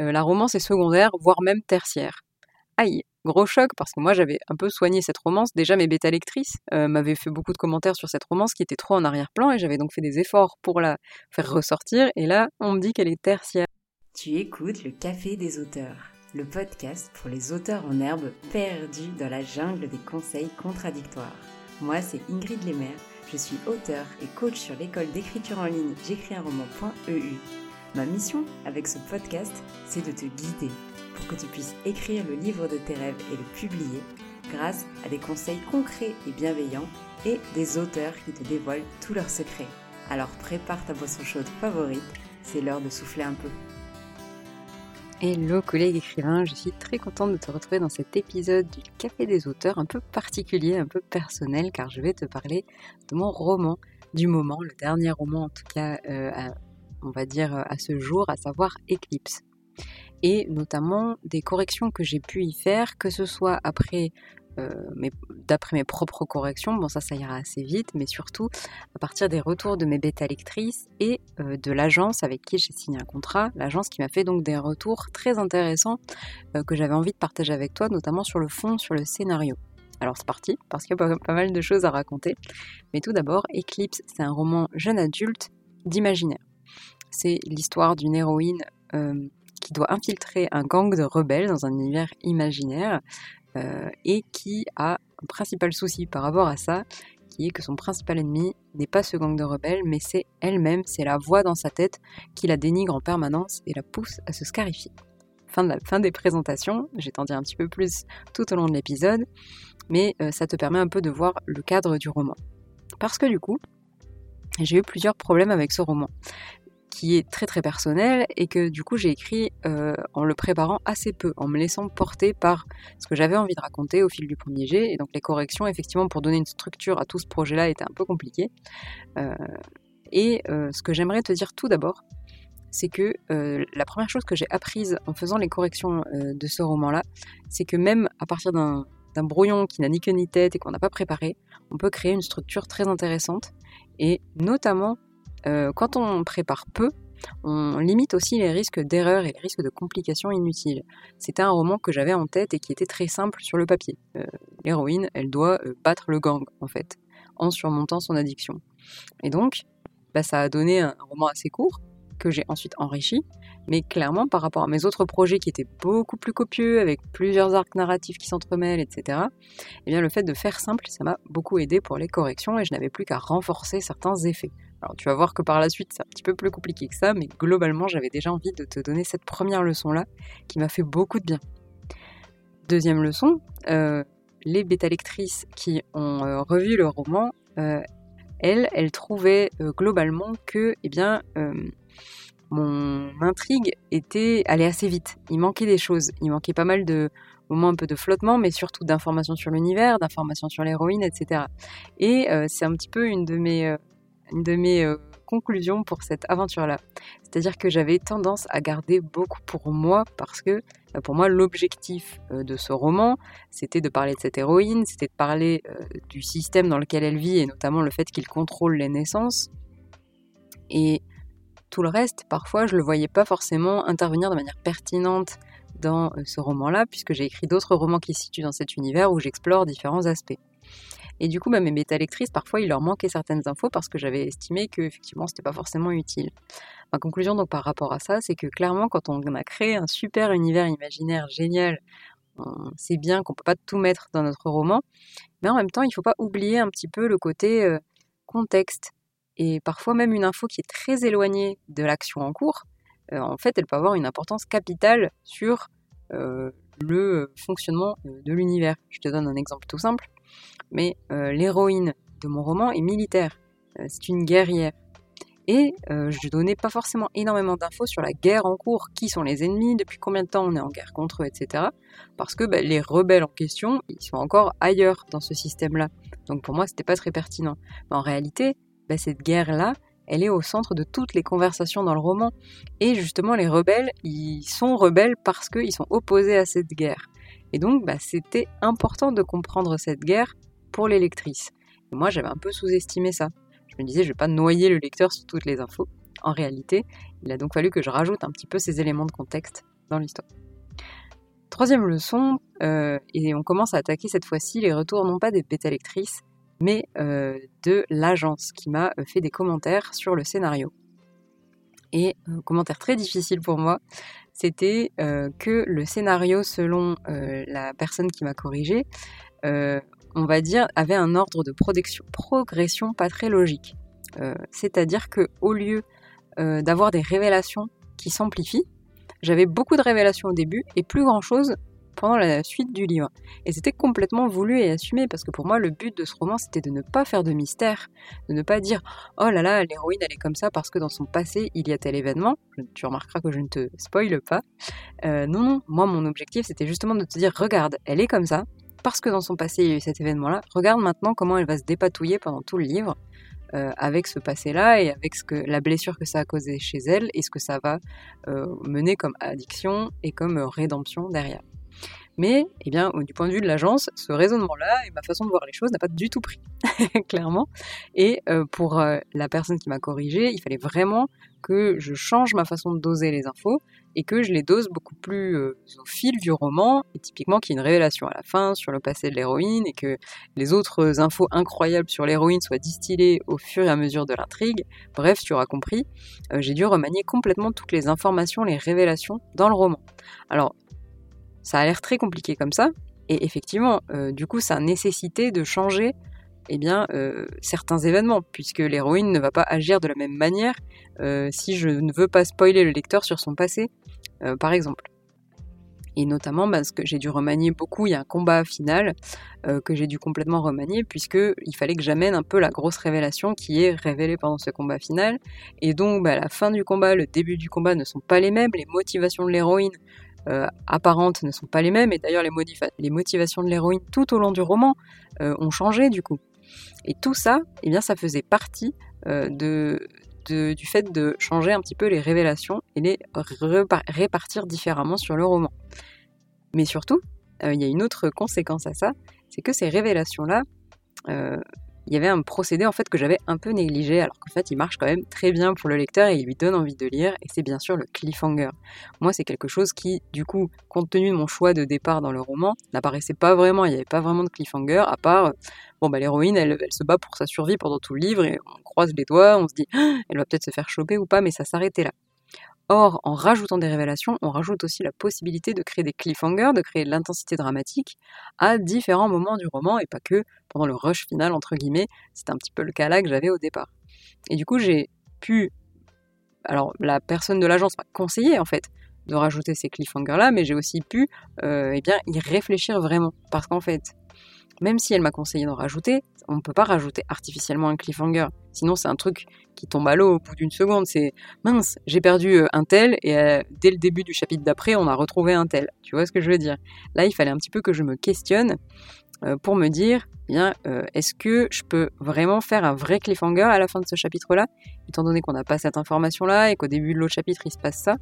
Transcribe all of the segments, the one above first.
la romance est secondaire, voire même tertiaire. Aïe, gros choc parce que moi j'avais un peu soigné cette romance. Déjà mes bêta lectrices m'avaient fait beaucoup de commentaires sur cette romance qui était trop en arrière-plan et j'avais donc fait des efforts pour la faire ressortir et là on me dit qu'elle est tertiaire. Tu écoutes le Café des auteurs, le podcast pour les auteurs en herbe perdus dans la jungle des conseils contradictoires. Moi c'est Ingrid Lemaire, je suis auteur et coach sur l'école d'écriture en ligne j'écris un roman.eu. Ma mission avec ce podcast, c'est de te guider pour que tu puisses écrire le livre de tes rêves et le publier grâce à des conseils concrets et bienveillants et des auteurs qui te dévoilent tous leurs secrets. Alors prépare ta boisson chaude favorite, c'est l'heure de souffler un peu. Hello collègue écrivain, je suis très contente de te retrouver dans cet épisode du Café des auteurs un peu particulier, un peu personnel car je vais te parler de mon roman du moment, le dernier roman en tout cas euh, on va dire à ce jour, à savoir Eclipse et notamment des corrections que j'ai pu y faire, que ce soit après euh, d'après mes propres corrections, bon ça ça ira assez vite, mais surtout à partir des retours de mes bêta lectrices et euh, de l'agence avec qui j'ai signé un contrat, l'agence qui m'a fait donc des retours très intéressants euh, que j'avais envie de partager avec toi, notamment sur le fond, sur le scénario. Alors c'est parti, parce qu'il y a pas mal de choses à raconter. Mais tout d'abord, Eclipse, c'est un roman jeune adulte d'imaginaire. C'est l'histoire d'une héroïne qui doit infiltrer un gang de rebelles dans un univers imaginaire euh, et qui a un principal souci par rapport à ça, qui est que son principal ennemi n'est pas ce gang de rebelles, mais c'est elle-même, c'est la voix dans sa tête qui la dénigre en permanence et la pousse à se scarifier. Fin, de la, fin des présentations, j'ai t'en dire un petit peu plus tout au long de l'épisode, mais euh, ça te permet un peu de voir le cadre du roman. Parce que du coup, j'ai eu plusieurs problèmes avec ce roman qui est très très personnel et que du coup j'ai écrit euh, en le préparant assez peu, en me laissant porter par ce que j'avais envie de raconter au fil du premier jet. Et donc les corrections, effectivement, pour donner une structure à tout ce projet-là étaient un peu compliquées. Euh, et euh, ce que j'aimerais te dire tout d'abord, c'est que la première chose que j'ai apprise en faisant les corrections de ce roman-là, c'est que même à partir d'un brouillon qui n'a ni queue ni tête et qu'on n'a pas préparé, on peut créer une structure très intéressante et notamment euh, quand on prépare peu, on limite aussi les risques d'erreurs et les risques de complications inutiles. C'était un roman que j'avais en tête et qui était très simple sur le papier. Euh, l'héroïne, elle doit euh, battre le gang, en fait, en surmontant son addiction. Et donc, bah, ça a donné un roman assez court, que j'ai ensuite enrichi, mais clairement par rapport à mes autres projets qui étaient beaucoup plus copieux, avec plusieurs arcs narratifs qui s'entremêlent, etc., eh bien le fait de faire simple, ça m'a beaucoup aidé pour les corrections et je n'avais plus qu'à renforcer certains effets. Alors tu vas voir que par la suite c'est un petit peu plus compliqué que ça, mais globalement j'avais déjà envie de te donner cette première leçon-là qui m'a fait beaucoup de bien. Deuxième leçon, euh, les bêta-lectrices qui ont euh, revu le roman, euh, elles, elles trouvaient globalement que eh bien, mon intrigue était allait assez vite. Il manquait des choses. Il manquait pas mal de moments un peu de flottement, mais surtout d'informations sur l'univers, d'informations sur l'héroïne, etc. Et c'est un petit peu une de mes une de mes euh, conclusions pour cette aventure-là. C'est-à-dire que j'avais tendance à garder beaucoup pour moi parce que euh, pour moi l'objectif euh, de ce roman c'était de parler de cette héroïne, c'était de parler du système dans lequel elle vit et notamment le fait qu'il contrôle les naissances. Et tout le reste, parfois je le voyais pas forcément intervenir de manière pertinente dans ce roman-là, puisque j'ai écrit d'autres romans qui se situent dans cet univers où j'explore différents aspects. Et du coup, bah, mes bêta-lectrices, parfois, il leur manquait certaines infos parce que j'avais estimé que effectivement, c'était pas forcément utile. Ma conclusion donc par rapport à ça, c'est que clairement, quand on a créé un super univers imaginaire génial, on sait bien qu'on peut pas tout mettre dans notre roman, mais en même temps, il faut pas oublier un petit peu le côté euh, contexte. Et parfois même une info qui est très éloignée de l'action en cours, euh, en fait, elle peut avoir une importance capitale sur euh, le fonctionnement de l'univers. Je te donne un exemple tout simple mais euh, l'héroïne de mon roman est militaire. Euh, c'est une guerrière. Et euh, je donnais pas forcément énormément d'infos sur la guerre en cours, qui sont les ennemis, depuis combien de temps on est en guerre contre eux, etc. Parce que bah, les rebelles en question, ils sont encore ailleurs dans ce système-là. Donc pour moi, c'était pas très pertinent. Mais en réalité, bah, cette guerre-là, elle est au centre de toutes les conversations dans le roman. Et justement, les rebelles, ils sont rebelles parce qu'ils sont opposés à cette guerre. Et donc, bah, c'était important de comprendre cette guerre pour les lectrices. Moi, j'avais un peu sous-estimé ça. Je me disais, je vais pas noyer le lecteur sur toutes les infos. En réalité, il a donc fallu que je rajoute un petit peu ces éléments de contexte dans l'histoire. Troisième leçon, et on commence à attaquer cette fois-ci les retours non pas des bêta lectrices, mais de l'agence qui m'a fait des commentaires sur le scénario. Et un commentaire très difficile pour moi, c'était que le scénario, selon la personne qui m'a corrigé, on va dire, avait un ordre de progression pas très logique. C'est-à-dire que au lieu d'avoir des révélations qui s'amplifient, j'avais beaucoup de révélations au début et plus grand-chose pendant la suite du livre. Et c'était complètement voulu et assumé parce que pour moi, le but de ce roman, c'était de ne pas faire de mystère, de ne pas dire oh là là, l'héroïne, elle est comme ça parce que dans son passé, il y a tel événement. Tu remarqueras que je ne te spoile pas. Euh, non, non, moi, mon objectif, c'était justement de te dire regarde, elle est comme ça parce que dans son passé, il y a eu cet événement-là. Regarde maintenant comment elle va se dépatouiller pendant tout le livre. Euh, avec ce passé-là et avec ce que, la blessure que ça a causé chez elle et ce que ça va euh, mener comme addiction et comme rédemption derrière. Mais, eh bien, du point de vue de l'agence, ce raisonnement-là et ma façon de voir les choses n'a pas du tout pris, clairement. Et euh, pour euh, la personne qui m'a corrigé, il fallait vraiment que je change ma façon de doser les infos et que je les dose beaucoup plus euh, au fil du roman, et typiquement qu'il y ait une révélation à la fin sur le passé de l'héroïne et que les autres infos incroyables sur l'héroïne soient distillées au fur et à mesure de l'intrigue. Bref, tu auras compris, j'ai dû remanier complètement toutes les informations, les révélations dans le roman. Alors, ça a l'air très compliqué comme ça, et effectivement, euh, du coup, ça a nécessité de changer eh bien, euh, certains événements, puisque l'héroïne ne va pas agir de la même manière euh, si je ne veux pas spoiler le lecteur sur son passé, par exemple. Et notamment parce que j'ai dû remanier beaucoup, il y a un combat final que j'ai dû complètement remanier, puisqu'il fallait que j'amène un peu la grosse révélation qui est révélée pendant ce combat final. Et donc, bah, la fin du combat, le début du combat ne sont pas les mêmes, les motivations de l'héroïne euh, apparentes ne sont pas les mêmes, et d'ailleurs les, motivations de l'héroïne tout au long du roman euh, ont changé du coup. Et tout ça, eh bien, ça faisait partie euh, de, du fait de changer un petit peu les révélations et les répartir différemment sur le roman. Mais surtout, il y a une autre conséquence à ça, c'est que ces révélations-là, il y avait un procédé en fait que j'avais un peu négligé alors qu'en fait il marche quand même très bien pour le lecteur et il lui donne envie de lire et c'est bien sûr le cliffhanger. Moi c'est quelque chose qui du coup compte tenu de mon choix de départ dans le roman n'apparaissait pas vraiment, il n'y avait pas vraiment de cliffhanger à part bon bah l'héroïne elle, se bat pour sa survie pendant tout le livre et on croise les doigts, on se dit «Ah, elle va peut-être se faire choper ou pas mais ça s'arrêtait là. Or, en rajoutant des révélations, on rajoute aussi la possibilité de créer des cliffhangers, de créer de l'intensité dramatique à différents moments du roman et pas que pendant le rush final, entre guillemets. C'est un petit peu le cas là que j'avais au départ. Et du coup, j'ai pu. Alors, la personne de l'agence m'a conseillé en fait de rajouter ces cliffhangers là, mais j'ai aussi pu euh, eh bien, y réfléchir vraiment. Parce qu'en fait, même si elle m'a conseillé d'en rajouter, on ne peut pas rajouter artificiellement un cliffhanger. Sinon, c'est un truc qui tombe à l'eau au bout d'une seconde. C'est mince, j'ai perdu euh, un tel et euh, dès le début du chapitre d'après, on a retrouvé un tel. Tu vois ce que je veux dire? Là, il fallait un petit peu que je me questionne euh, pour me dire, bien, est-ce que je peux vraiment faire un vrai cliffhanger à la fin de ce chapitre-là, étant donné qu'on n'a pas cette information-là et qu'au début de l'autre chapitre, il se passe ça?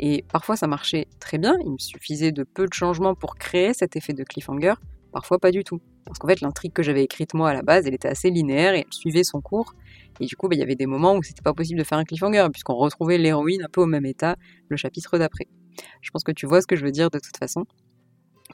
Et parfois, ça marchait très bien. Il me suffisait de peu de changements pour créer cet effet de cliffhanger. Parfois, pas du tout. Parce qu'en fait, l'intrigue que j'avais écrite moi à la base, elle était assez linéaire et elle suivait son cours. Et du coup, bah, il y avait des moments où c'était pas possible de faire un cliffhanger, puisqu'on retrouvait l'héroïne un peu au même état le chapitre d'après. Je pense que tu vois ce que je veux dire de toute façon.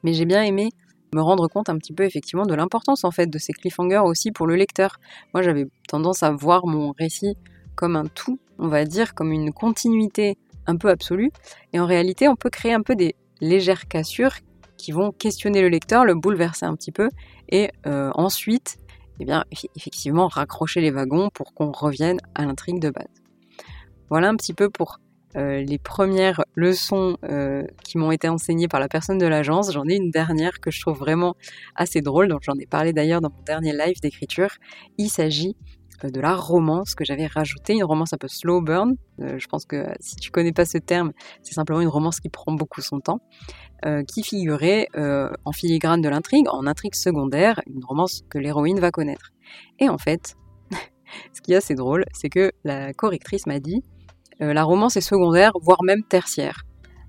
Mais j'ai bien aimé me rendre compte un petit peu effectivement de l'importance en fait de ces cliffhangers aussi pour le lecteur. Moi, j'avais tendance à voir mon récit comme un tout, on va dire, comme une continuité un peu absolue. Et en réalité, on peut créer un peu des légères cassures qui vont questionner le lecteur, le bouleverser un petit peu, et euh, ensuite, eh effectivement, raccrocher les wagons pour qu'on revienne à l'intrigue de base. Voilà un petit peu pour euh, les premières leçons euh, qui m'ont été enseignées par la personne de l'agence. J'en ai une dernière que je trouve vraiment assez drôle, donc j'en ai parlé d'ailleurs dans mon dernier live d'écriture. Il s'agit de la romance que j'avais rajouté, une romance un peu slow burn. Euh, je pense que si tu connais pas ce terme, c'est simplement une romance qui prend beaucoup son temps, euh, qui figurait euh, en filigrane de l'intrigue, en intrigue secondaire, une romance que l'héroïne va connaître. Et en fait, ce qui est assez drôle, c'est que la correctrice m'a dit la romance est secondaire, voire même tertiaire.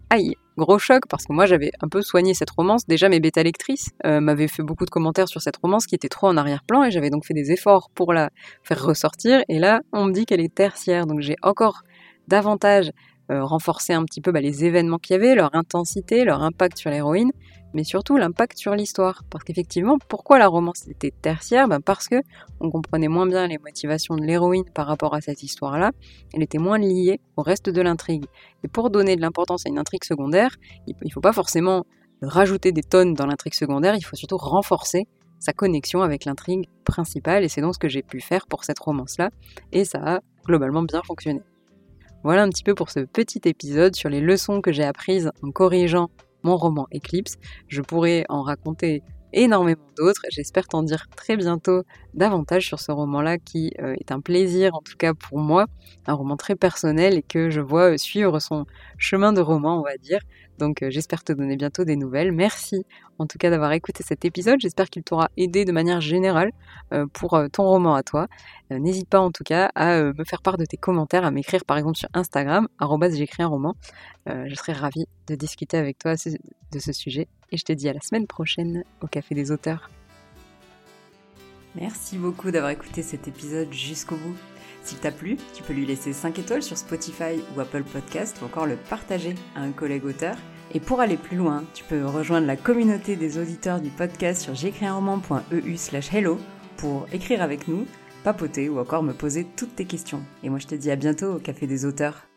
Aïe, gros choc parce que moi j'avais un peu soigné cette romance. Déjà mes bêta lectrices euh, m'avaient fait beaucoup de commentaires sur cette romance qui était trop en arrière-plan et j'avais donc fait des efforts pour la faire ressortir. Et là on me dit qu'elle est tertiaire, donc j'ai encore davantage renforcer un petit peu bah, les événements qu'il y avait, leur intensité, leur impact sur l'héroïne, mais surtout l'impact sur l'histoire. Parce qu'effectivement, pourquoi la romance était tertiaire? Ben Parce que on comprenait moins bien les motivations de l'héroïne par rapport à cette histoire-là, elle était moins liée au reste de l'intrigue. Et pour donner de l'importance à une intrigue secondaire, il ne faut pas forcément rajouter des tonnes dans l'intrigue secondaire, il faut surtout renforcer sa connexion avec l'intrigue principale, et c'est donc ce que j'ai pu faire pour cette romance-là, et ça a globalement bien fonctionné. Voilà un petit peu pour ce petit épisode sur les leçons que j'ai apprises en corrigeant mon roman Eclipse. Je pourrais en raconter énormément d'autres. J'espère t'en dire très bientôt davantage sur ce roman-là qui euh, est un plaisir en tout cas pour moi, un roman très personnel et que je vois suivre son chemin de roman on va dire. Donc euh, j'espère te donner bientôt des nouvelles. Merci en tout cas d'avoir écouté cet épisode. J'espère qu'il t'aura aidé de manière générale euh, pour euh, ton roman à toi. N'hésite pas en tout cas à me faire part de tes commentaires, à m'écrire par exemple sur Instagram, j'écris un roman. je serai ravie de discuter avec toi de ce sujet. Et je te dis à la semaine prochaine au Café des auteurs. Merci beaucoup d'avoir écouté cet épisode jusqu'au bout. S'il t'a plu, tu peux lui laisser 5 étoiles sur Spotify ou Apple Podcast ou encore le partager à un collègue auteur. Et pour aller plus loin, tu peux rejoindre la communauté des auditeurs du podcast sur j'écrisunroman.eu slash hello pour écrire avec nous, papoter ou encore me poser toutes tes questions. Et moi je te dis à bientôt au Café des auteurs.